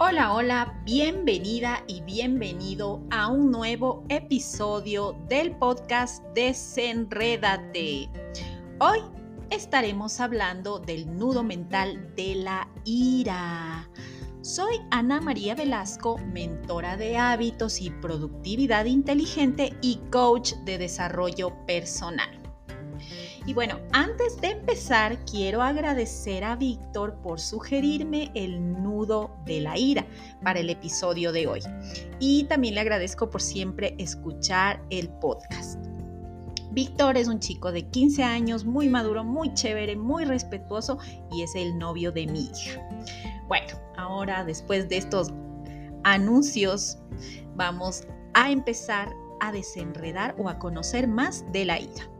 Hola, hola, bienvenida y bienvenido a un nuevo episodio del podcast Desenrédate. Hoy estaremos hablando del nudo mental de la ira. Soy Ana María Velasco, mentora de hábitos y productividad inteligente y coach de desarrollo personal. Y bueno, antes de empezar, quiero agradecer a Víctor por sugerirme el nudo de la ira para el episodio de hoy. Y también le agradezco por siempre escuchar el podcast. Víctor es un chico de 15 años, muy maduro, muy chévere, muy respetuoso y es el novio de mi hija. Bueno, ahora después de estos anuncios, vamos a empezar a desenredar o a conocer más de la ira.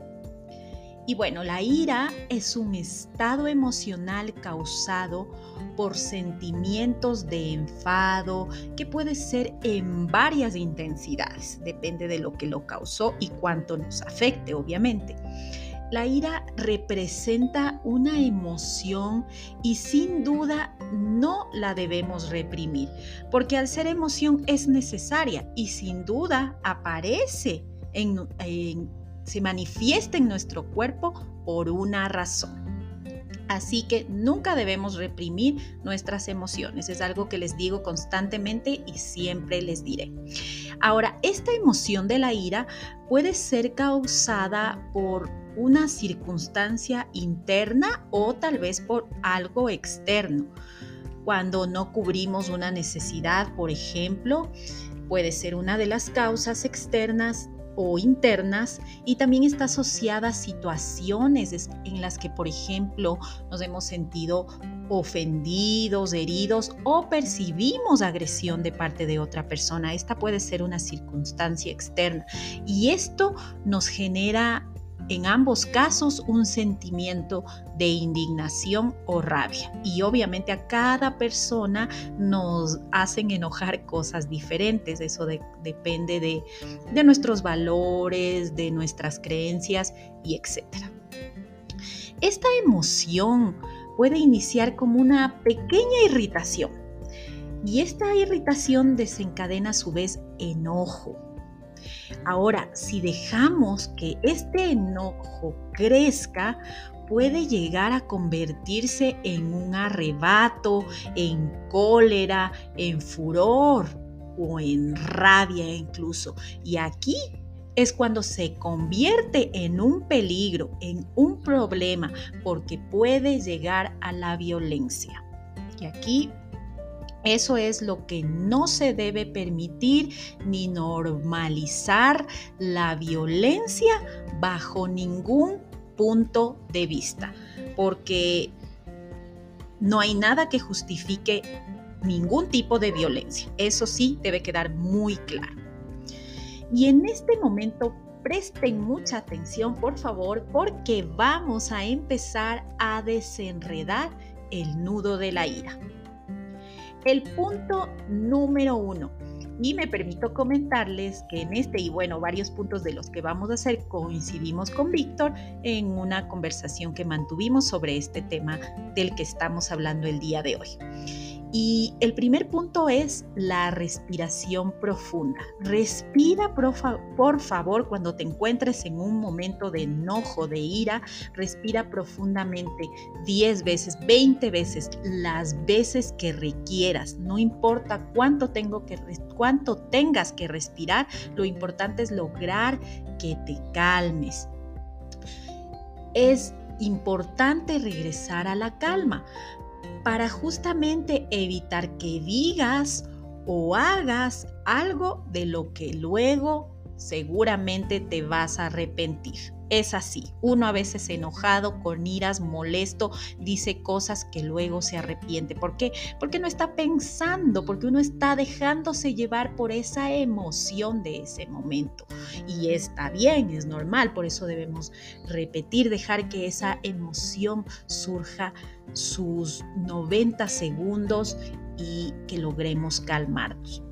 Y bueno, la ira es un estado emocional causado por sentimientos de enfado que puede ser en varias intensidades, depende de lo que lo causó y cuánto nos afecte, obviamente. La ira representa una emoción y sin duda no la debemos reprimir, porque al ser emoción es necesaria y sin duda aparece en, se manifiesta en nuestro cuerpo por una razón. Así que nunca debemos reprimir nuestras emociones. Es algo que les digo constantemente y siempre les diré. Ahora, esta emoción de la ira puede ser causada por una circunstancia interna o tal vez por algo externo. Cuando no cubrimos una necesidad, por ejemplo, puede ser una de las causas externas o internas y también está asociada a situaciones en las que, por ejemplo, nos hemos sentido ofendidos, heridos o percibimos agresión de parte de otra persona. Esta puede ser una circunstancia externa y esto nos genera en ambos casos un sentimiento de indignación o rabia. Y obviamente a cada persona nos hacen enojar cosas diferentes. Eso depende de, de nuestros valores, de nuestras creencias y etcétera. Esta emoción puede iniciar como una pequeña irritación. Y esta irritación desencadena a su vez enojo, Ahora, si dejamos que este enojo crezca, puede llegar a convertirse en un arrebato, en cólera, en furor o en rabia incluso. Y aquí es cuando se convierte en un peligro, en un problema, porque puede llegar a la violencia. Y aquí eso es lo que no se debe permitir ni normalizar la violencia bajo ningún punto de vista, porque no hay nada que justifique ningún tipo de violencia. Eso sí debe quedar muy claro. Y en este momento presten mucha atención, por favor, porque vamos a empezar a desenredar el nudo de la ira. El punto número uno. Y me permito comentarles que en este y bueno, varios puntos de los que vamos a hacer coincidimos con Víctor en una conversación que mantuvimos sobre este tema del que estamos hablando el día de hoy. Y el primer punto es la respiración profunda. Respira por, favor cuando te encuentres en un momento de enojo, de ira, respira profundamente 10 veces, 20 veces, las veces que requieras. No importa cuánto, tengo que, cuánto tengas que respirar, lo importante es lograr que te calmes. Es importante regresar a la calma para justamente evitar que digas o hagas algo de lo que luego seguramente te vas a arrepentir. Es así, uno a veces enojado, con iras, molesto, dice cosas que luego se arrepiente. ¿Por qué? Porque no está pensando, porque uno está dejándose llevar por esa emoción de ese momento. Y está bien, es normal, por eso debemos repetir, dejar que esa emoción surja sus 90 segundos y que logremos calmarnos.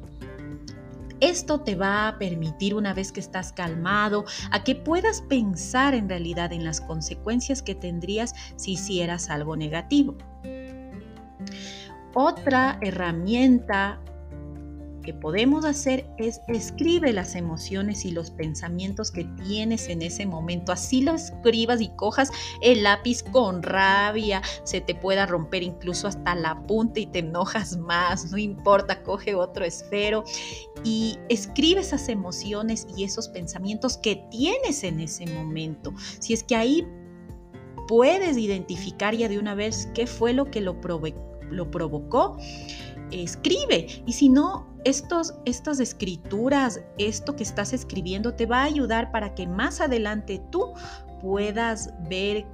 Esto te va a permitir, una vez que estás calmado, a que puedas pensar en realidad en las consecuencias que tendrías si hicieras algo negativo. Otra herramienta que podemos hacer es escribe las emociones y los pensamientos que tienes en ese momento. Así lo escribas y cojas el lápiz con rabia, se te pueda romper incluso hasta la punta y te enojas más, no importa, coge otro esfero y escribe esas emociones y esos pensamientos que tienes en ese momento. Si es que ahí puedes identificar ya de una vez qué fue lo que lo, lo provocó, escribe. Y si no, estos, estas escrituras, esto que estás escribiendo, te va a ayudar para que más adelante tú puedas ver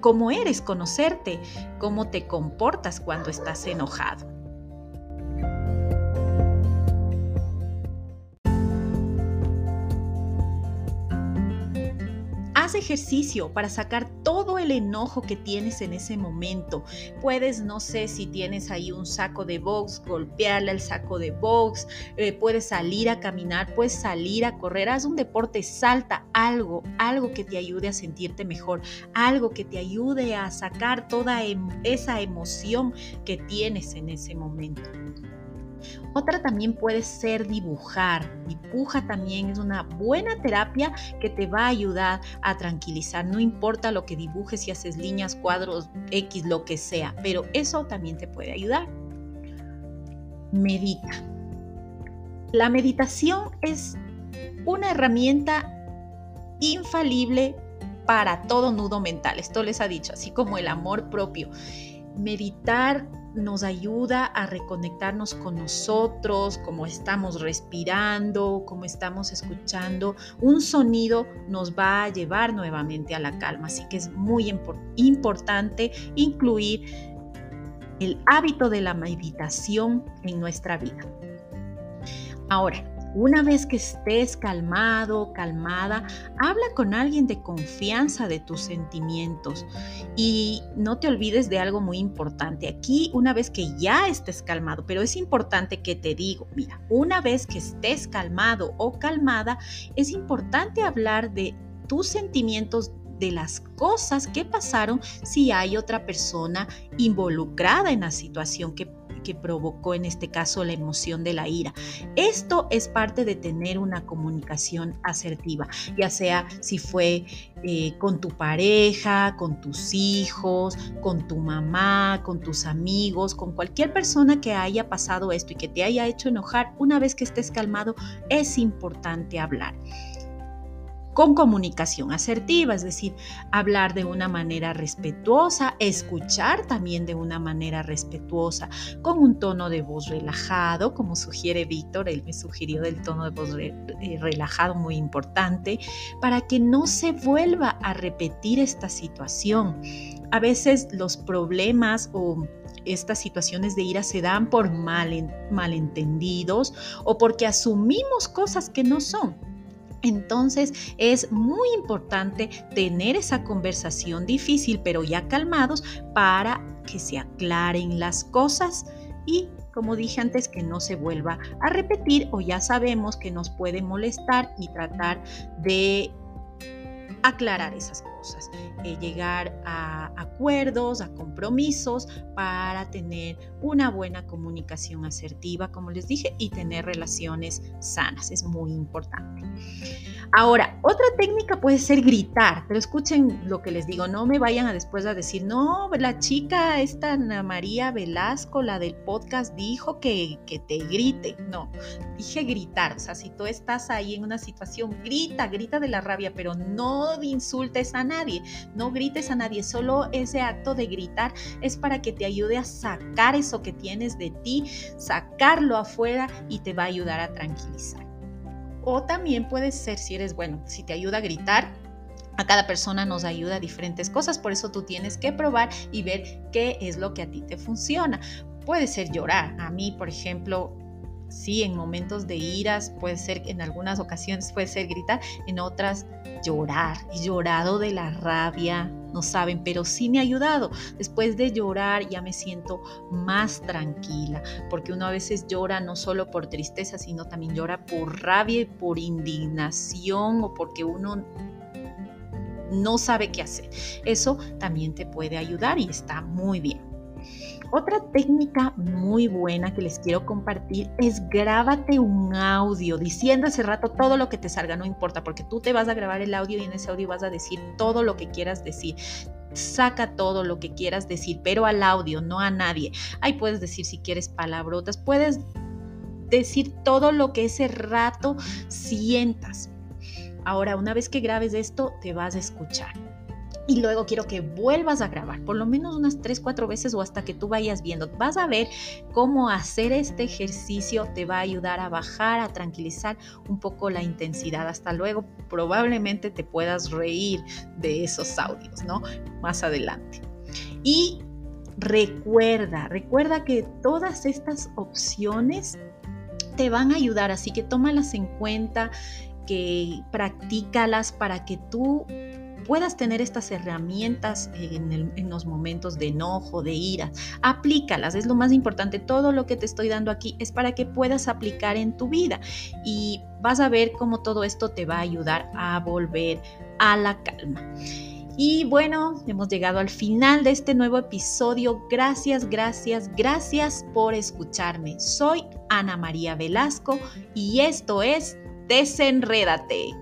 cómo eres, conocerte, cómo te comportas cuando estás enojado. Ejercicio para sacar todo el enojo que tienes en ese momento. Puedes, no sé, si tienes ahí un saco de box, golpearle al saco de box, eh, puedes salir a caminar, puedes salir a correr, haz un deporte, salta algo, algo que te ayude a sentirte mejor, algo que te ayude a sacar toda em, esa emoción que tienes en ese momento. Otra también puede ser dibujar. Dibuja también es una buena terapia que te va a ayudar a tranquilizar. No importa lo que dibujes, si haces líneas, cuadros, X, lo que sea, pero eso también te puede ayudar. Medita. La meditación es una herramienta infalible para todo nudo mental. Esto les ha dicho, así como el amor propio. Meditar nos ayuda a reconectarnos con nosotros, cómo estamos respirando, cómo estamos escuchando. Un sonido nos va a llevar nuevamente a la calma, así que es muy importante incluir el hábito de la meditación en nuestra vida. Ahora, una vez que estés calmado, calmada, habla con alguien de confianza de tus sentimientos y no te olvides de algo muy importante. Aquí, una vez que ya estés calmado, pero es importante que te digo, mira, una vez que estés calmado o calmada, es importante hablar de tus sentimientos de las cosas que pasaron si hay otra persona involucrada en la situación que que provocó en este caso la emoción de la ira. Esto es parte de tener una comunicación asertiva, ya sea si fue eh, con tu pareja, con tus hijos, con tu mamá, con tus amigos, con cualquier persona que haya pasado esto y que te haya hecho enojar, una vez que estés calmado, es importante hablar con comunicación asertiva, es decir, hablar de una manera respetuosa, escuchar también de una manera respetuosa, con un tono de voz relajado, como sugiere Víctor, él me sugirió del tono de voz eh, relajado muy importante, para que no se vuelva a repetir esta situación. A veces los problemas o estas situaciones de ira se dan por malentendidos o porque asumimos cosas que no son. Entonces es muy importante tener esa conversación difícil, pero ya calmados, para que se aclaren las cosas y como dije antes, que no se vuelva a repetir o ya sabemos que nos puede molestar y tratar de aclarar esas cosas, eh, llegar a acuerdos, a compromisos para tener una buena comunicación asertiva, como les dije, y tener relaciones sanas. Es muy importante. Ahora, otra técnica puede ser gritar, pero escuchen lo que les digo, no me vayan a después a decir, no, la chica, esta Ana María Velasco, la del podcast, dijo que, que te grite. No, dije gritar, o sea, si tú estás ahí en una situación, grita, grita de la rabia, pero no insultes a no grites a nadie, solo ese acto de gritar es para que te ayude a sacar eso que tienes de ti, sacarlo afuera y te va a ayudar a tranquilizar. O también puede ser, si eres bueno, si te ayuda a gritar, a cada persona nos ayuda a diferentes cosas, por eso tú tienes que probar y ver qué es lo que a ti te funciona. Puede ser llorar. A mí, por ejemplo, sí, en momentos de iras, puede ser, en algunas ocasiones puede ser gritar, en otras llorar. Llorado de la rabia, no saben, pero sí me ha ayudado. Después de llorar ya me siento más tranquila, porque uno a veces llora no solo por tristeza, sino también llora por rabia y por indignación o porque uno no sabe qué hacer. Eso también te puede ayudar y está muy bien. Otra técnica muy buena que les quiero compartir es grábate un audio diciendo ese rato todo lo que te salga, no importa, porque tú te vas a grabar el audio y en ese audio vas a decir todo lo que quieras decir saca todo lo que quieras decir, pero al audio, no a nadie. Ahí puedes decir si quieres palabrotas, puedes decir todo lo que ese rato sientas. Ahora, una vez que grabes esto, te vas a escuchar y luego quiero que vuelvas a grabar, por lo menos unas 3, 4 veces o hasta que tú vayas viendo. Vas a ver cómo hacer este ejercicio te va a ayudar a bajar, a tranquilizar un poco la intensidad. Hasta luego, probablemente te puedas reír de esos audios, ¿no? Más adelante. Y recuerda, recuerda que todas estas opciones te van a ayudar, así que tómalas en cuenta, que practícalas para que tú puedas tener estas herramientas en, los momentos de enojo, de ira. Aplícalas, es lo más importante. Todo lo que te estoy dando aquí es para que puedas aplicar en tu vida y vas a ver cómo todo esto te va a ayudar a volver a la calma. Y bueno, hemos llegado al final de este nuevo episodio. Gracias, gracias, gracias por escucharme. Soy Ana María Velasco y esto es Desenrédate.